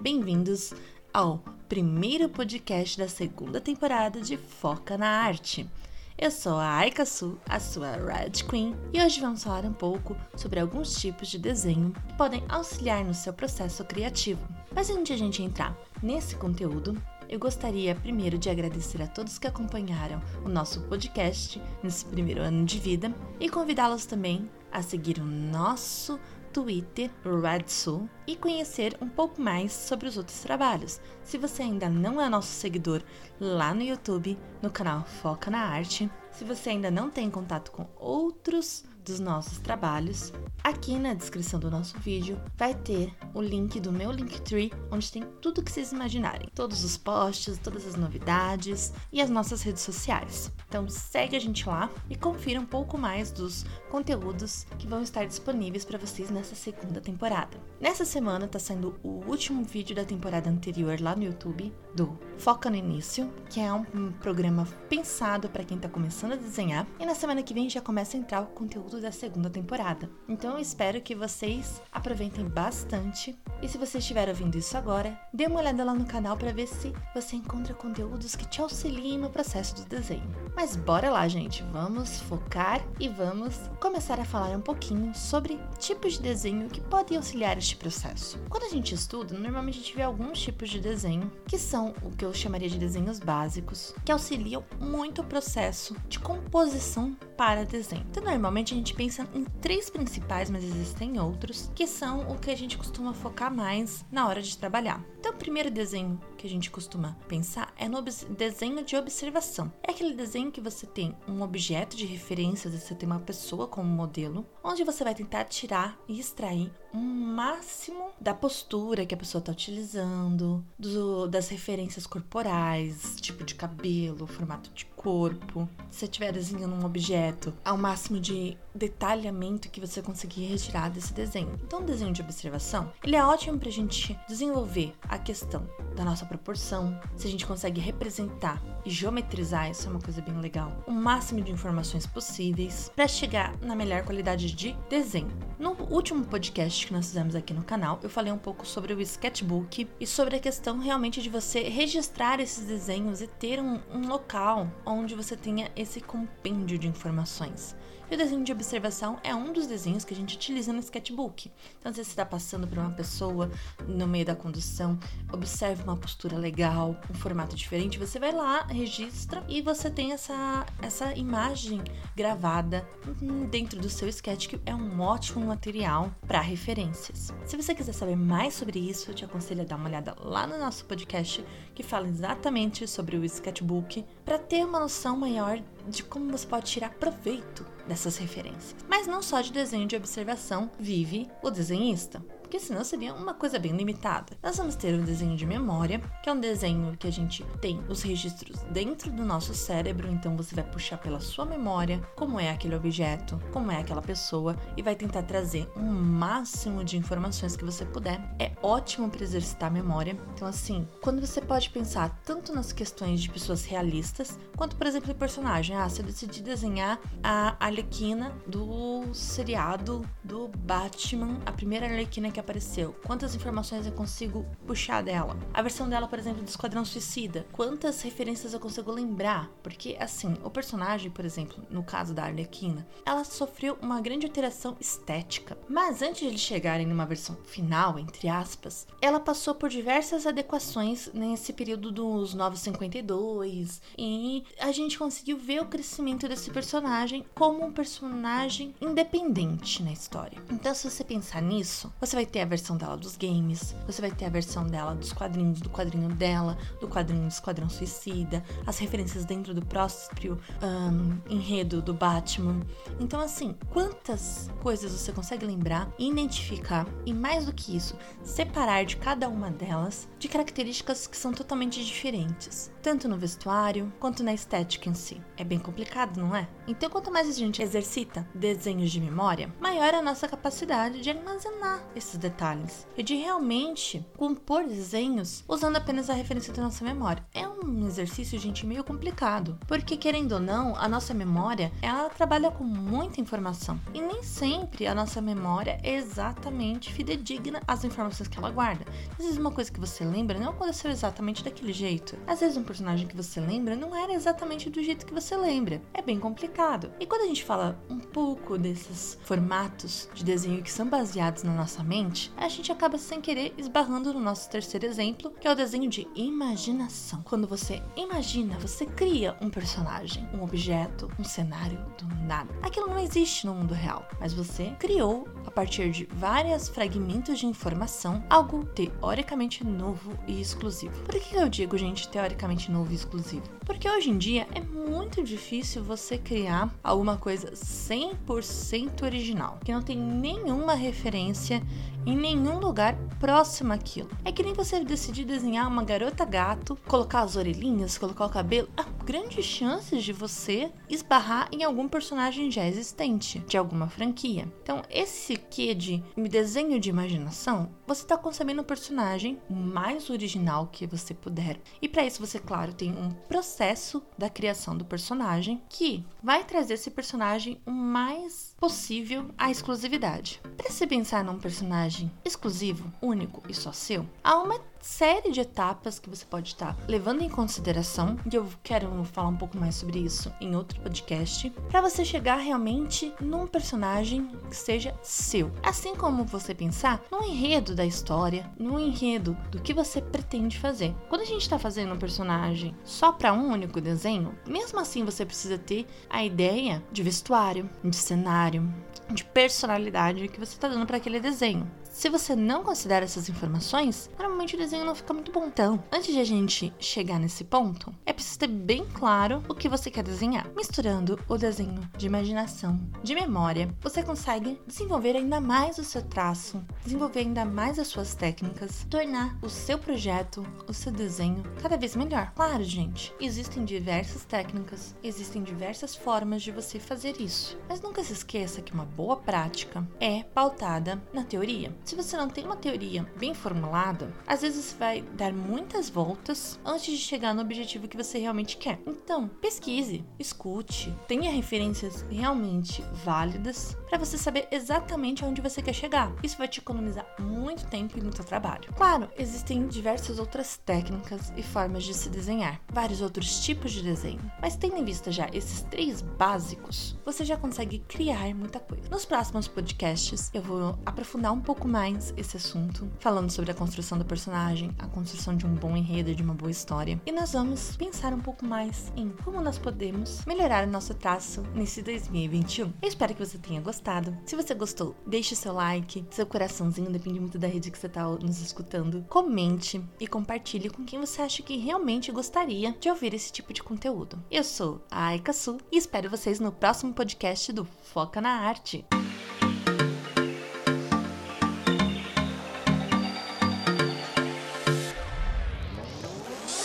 bem-vindos ao primeiro podcast da segunda temporada de Foca na Arte. Eu sou a Aika Su, a sua Red Queen, e hoje vamos falar um pouco sobre alguns tipos de desenho que podem auxiliar no seu processo criativo. Mas antes de a gente entrar nesse conteúdo, eu gostaria primeiro de agradecer a todos que acompanharam o nosso podcast nesse primeiro ano de vida e convidá-los também a seguir o nosso Twitter, RedSul, e conhecer um pouco mais sobre os outros trabalhos. Se você ainda não é nosso seguidor lá no YouTube, no canal Foca na Arte, se você ainda não tem contato com outros dos nossos trabalhos, aqui na descrição do nosso vídeo vai ter o link do meu Linktree, onde tem tudo que vocês imaginarem, todos os posts, todas as novidades e as nossas redes sociais. Então segue a gente lá e confira um pouco mais dos conteúdos que vão estar disponíveis para vocês nessa segunda temporada. Nessa semana tá saindo o último vídeo da temporada anterior lá no YouTube do Foca no Início, que é um programa pensado para quem tá começando a desenhar, e na semana que vem já começa a entrar o conteúdo da segunda temporada. Então eu espero que vocês aproveitem bastante. E se você estiver ouvindo isso agora, dê uma olhada lá no canal para ver se você encontra conteúdos que te auxiliem no processo do desenho. Mas bora lá, gente, vamos focar e vamos começar a falar um pouquinho sobre tipos de desenho que podem auxiliar este processo. Quando a gente estuda, normalmente a gente vê alguns tipos de desenho que são o que eu chamaria de desenhos básicos, que auxiliam muito o processo de composição para desenho. Então, normalmente a gente pensa em três principais, mas existem outros, que são o que a gente costuma focar mais na hora de trabalhar. Então, primeiro desenho que a gente costuma pensar é no desenho de observação. É aquele desenho que você tem um objeto de referência, você tem uma pessoa como modelo, onde você vai tentar tirar e extrair um máximo da postura que a pessoa está utilizando, do, das referências corporais, tipo de cabelo, formato de corpo. Se você estiver desenhando um objeto, ao máximo de detalhamento que você conseguir retirar desse desenho. Então, o desenho de observação, ele é ótimo para a gente desenvolver a questão da nossa proporção, se a gente consegue representar e geometrizar, isso é uma coisa bem legal, o máximo de informações possíveis para chegar na melhor qualidade de desenho. No último podcast que nós fizemos aqui no canal, eu falei um pouco sobre o sketchbook e sobre a questão realmente de você registrar esses desenhos e ter um, um local onde você tenha esse compêndio de informações. E o desenho de observação é um dos desenhos que a gente utiliza no sketchbook. Então, se você está passando por uma pessoa no meio da condução, observe uma postura legal, um formato diferente, você vai lá, registra e você tem essa, essa imagem gravada dentro do seu sketch, que é um ótimo material para referências. Se você quiser saber mais sobre isso, eu te aconselho a dar uma olhada lá no nosso podcast que fala exatamente sobre o sketchbook para ter uma noção maior de como você pode tirar proveito dessas referências. Mas não só de desenho de observação vive o desenhista porque senão seria uma coisa bem limitada. Nós vamos ter um desenho de memória, que é um desenho que a gente tem os registros dentro do nosso cérebro, então você vai puxar pela sua memória como é aquele objeto, como é aquela pessoa e vai tentar trazer um máximo de informações que você puder. É ótimo para exercitar a memória. Então assim, quando você pode pensar tanto nas questões de pessoas realistas, quanto por exemplo, em personagem. Ah, se eu decidir desenhar a Arlequina do seriado do Batman, a primeira Arlequina que apareceu? Quantas informações eu consigo puxar dela? A versão dela, por exemplo, do Esquadrão Suicida. Quantas referências eu consigo lembrar? Porque, assim, o personagem, por exemplo, no caso da Arlequina, ela sofreu uma grande alteração estética. Mas antes de eles chegarem numa versão final, entre aspas, ela passou por diversas adequações nesse período dos 952 e a gente conseguiu ver o crescimento desse personagem como um personagem independente na história. Então, se você pensar nisso, você vai ter a versão dela dos games, você vai ter a versão dela dos quadrinhos, do quadrinho dela, do quadrinho do Esquadrão Suicida, as referências dentro do próprio um, enredo do Batman. Então, assim, quantas coisas você consegue lembrar, identificar e, mais do que isso, separar de cada uma delas de características que são totalmente diferentes, tanto no vestuário quanto na estética em si. É bem complicado, não é? Então, quanto mais a gente exercita desenhos de memória, maior é a nossa capacidade de armazenar esses detalhes e de realmente compor desenhos usando apenas a referência da nossa memória. É um exercício, gente, meio complicado, porque querendo ou não, a nossa memória, ela trabalha com muita informação e nem sempre a nossa memória é exatamente fidedigna às informações que ela guarda. Às vezes uma coisa que você lembra não aconteceu exatamente daquele jeito. Às vezes um personagem que você lembra não era exatamente do jeito que você lembra. É bem complicado. E quando a gente fala um pouco desses formatos de desenho que são baseados na nossa mente, a gente acaba sem querer esbarrando no nosso terceiro exemplo, que é o desenho de imaginação. Quando você imagina, você cria um personagem, um objeto, um cenário do nada. Aquilo não existe no mundo real, mas você criou a partir de vários fragmentos de informação algo teoricamente novo e exclusivo. Por que eu digo, gente, teoricamente novo exclusivo? Porque hoje em dia é muito difícil você criar alguma coisa 100% original, que não tem nenhuma referência em nenhum lugar próximo àquilo. É que nem você decidir desenhar uma garota gato, colocar as orelhinhas, colocar o cabelo. Há grandes chances de você esbarrar em algum personagem já existente, de alguma franquia. Então, esse que de desenho de imaginação, você está concebendo um personagem o mais original que você puder. E para isso você, claro, tem um processo da criação do personagem que vai trazer esse personagem o mais possível à exclusividade. Para se pensar num personagem exclusivo, único e só seu, há uma série de etapas que você pode estar levando em consideração, e eu quero falar um pouco mais sobre isso em outro podcast, para você chegar realmente num personagem que seja seu. Assim como você pensar no enredo da história, no enredo do que você pretende fazer. Quando a gente está fazendo um personagem só para um único desenho, mesmo assim você precisa ter a ideia de vestuário, de cenário, de personalidade que você está dando para aquele desenho. Se você não considera essas informações, normalmente o desenho não fica muito bom. Então, antes de a gente chegar nesse ponto, é preciso ter bem claro o que você quer desenhar. Misturando o desenho de imaginação, de memória, você consegue desenvolver ainda mais o seu traço, desenvolver ainda mais as suas técnicas, tornar o seu projeto, o seu desenho cada vez melhor. Claro, gente, existem diversas técnicas, existem diversas formas de você fazer isso, mas nunca se esqueça que uma boa prática é pautada na teoria. Se você não tem uma teoria bem formulada, às vezes vai dar muitas voltas antes de chegar no objetivo que você realmente quer. Então, pesquise, escute, tenha referências realmente válidas para você saber exatamente aonde você quer chegar. Isso vai te economizar muito tempo e muito trabalho. Claro, existem diversas outras técnicas e formas de se desenhar, vários outros tipos de desenho, mas tendo em vista já esses três básicos, você já consegue criar muita coisa. Nos próximos podcasts, eu vou aprofundar um pouco mais esse assunto, falando sobre a construção do personagem, a construção de um bom enredo, de uma boa história, e nós vamos pensar um pouco mais em como nós podemos melhorar o nosso traço nesse 2021. Eu espero que você tenha gostado gostado. Se você gostou, deixe seu like, seu coraçãozinho, depende muito da rede que você está nos escutando. Comente e compartilhe com quem você acha que realmente gostaria de ouvir esse tipo de conteúdo. Eu sou a Aika Su e espero vocês no próximo podcast do Foca na Arte.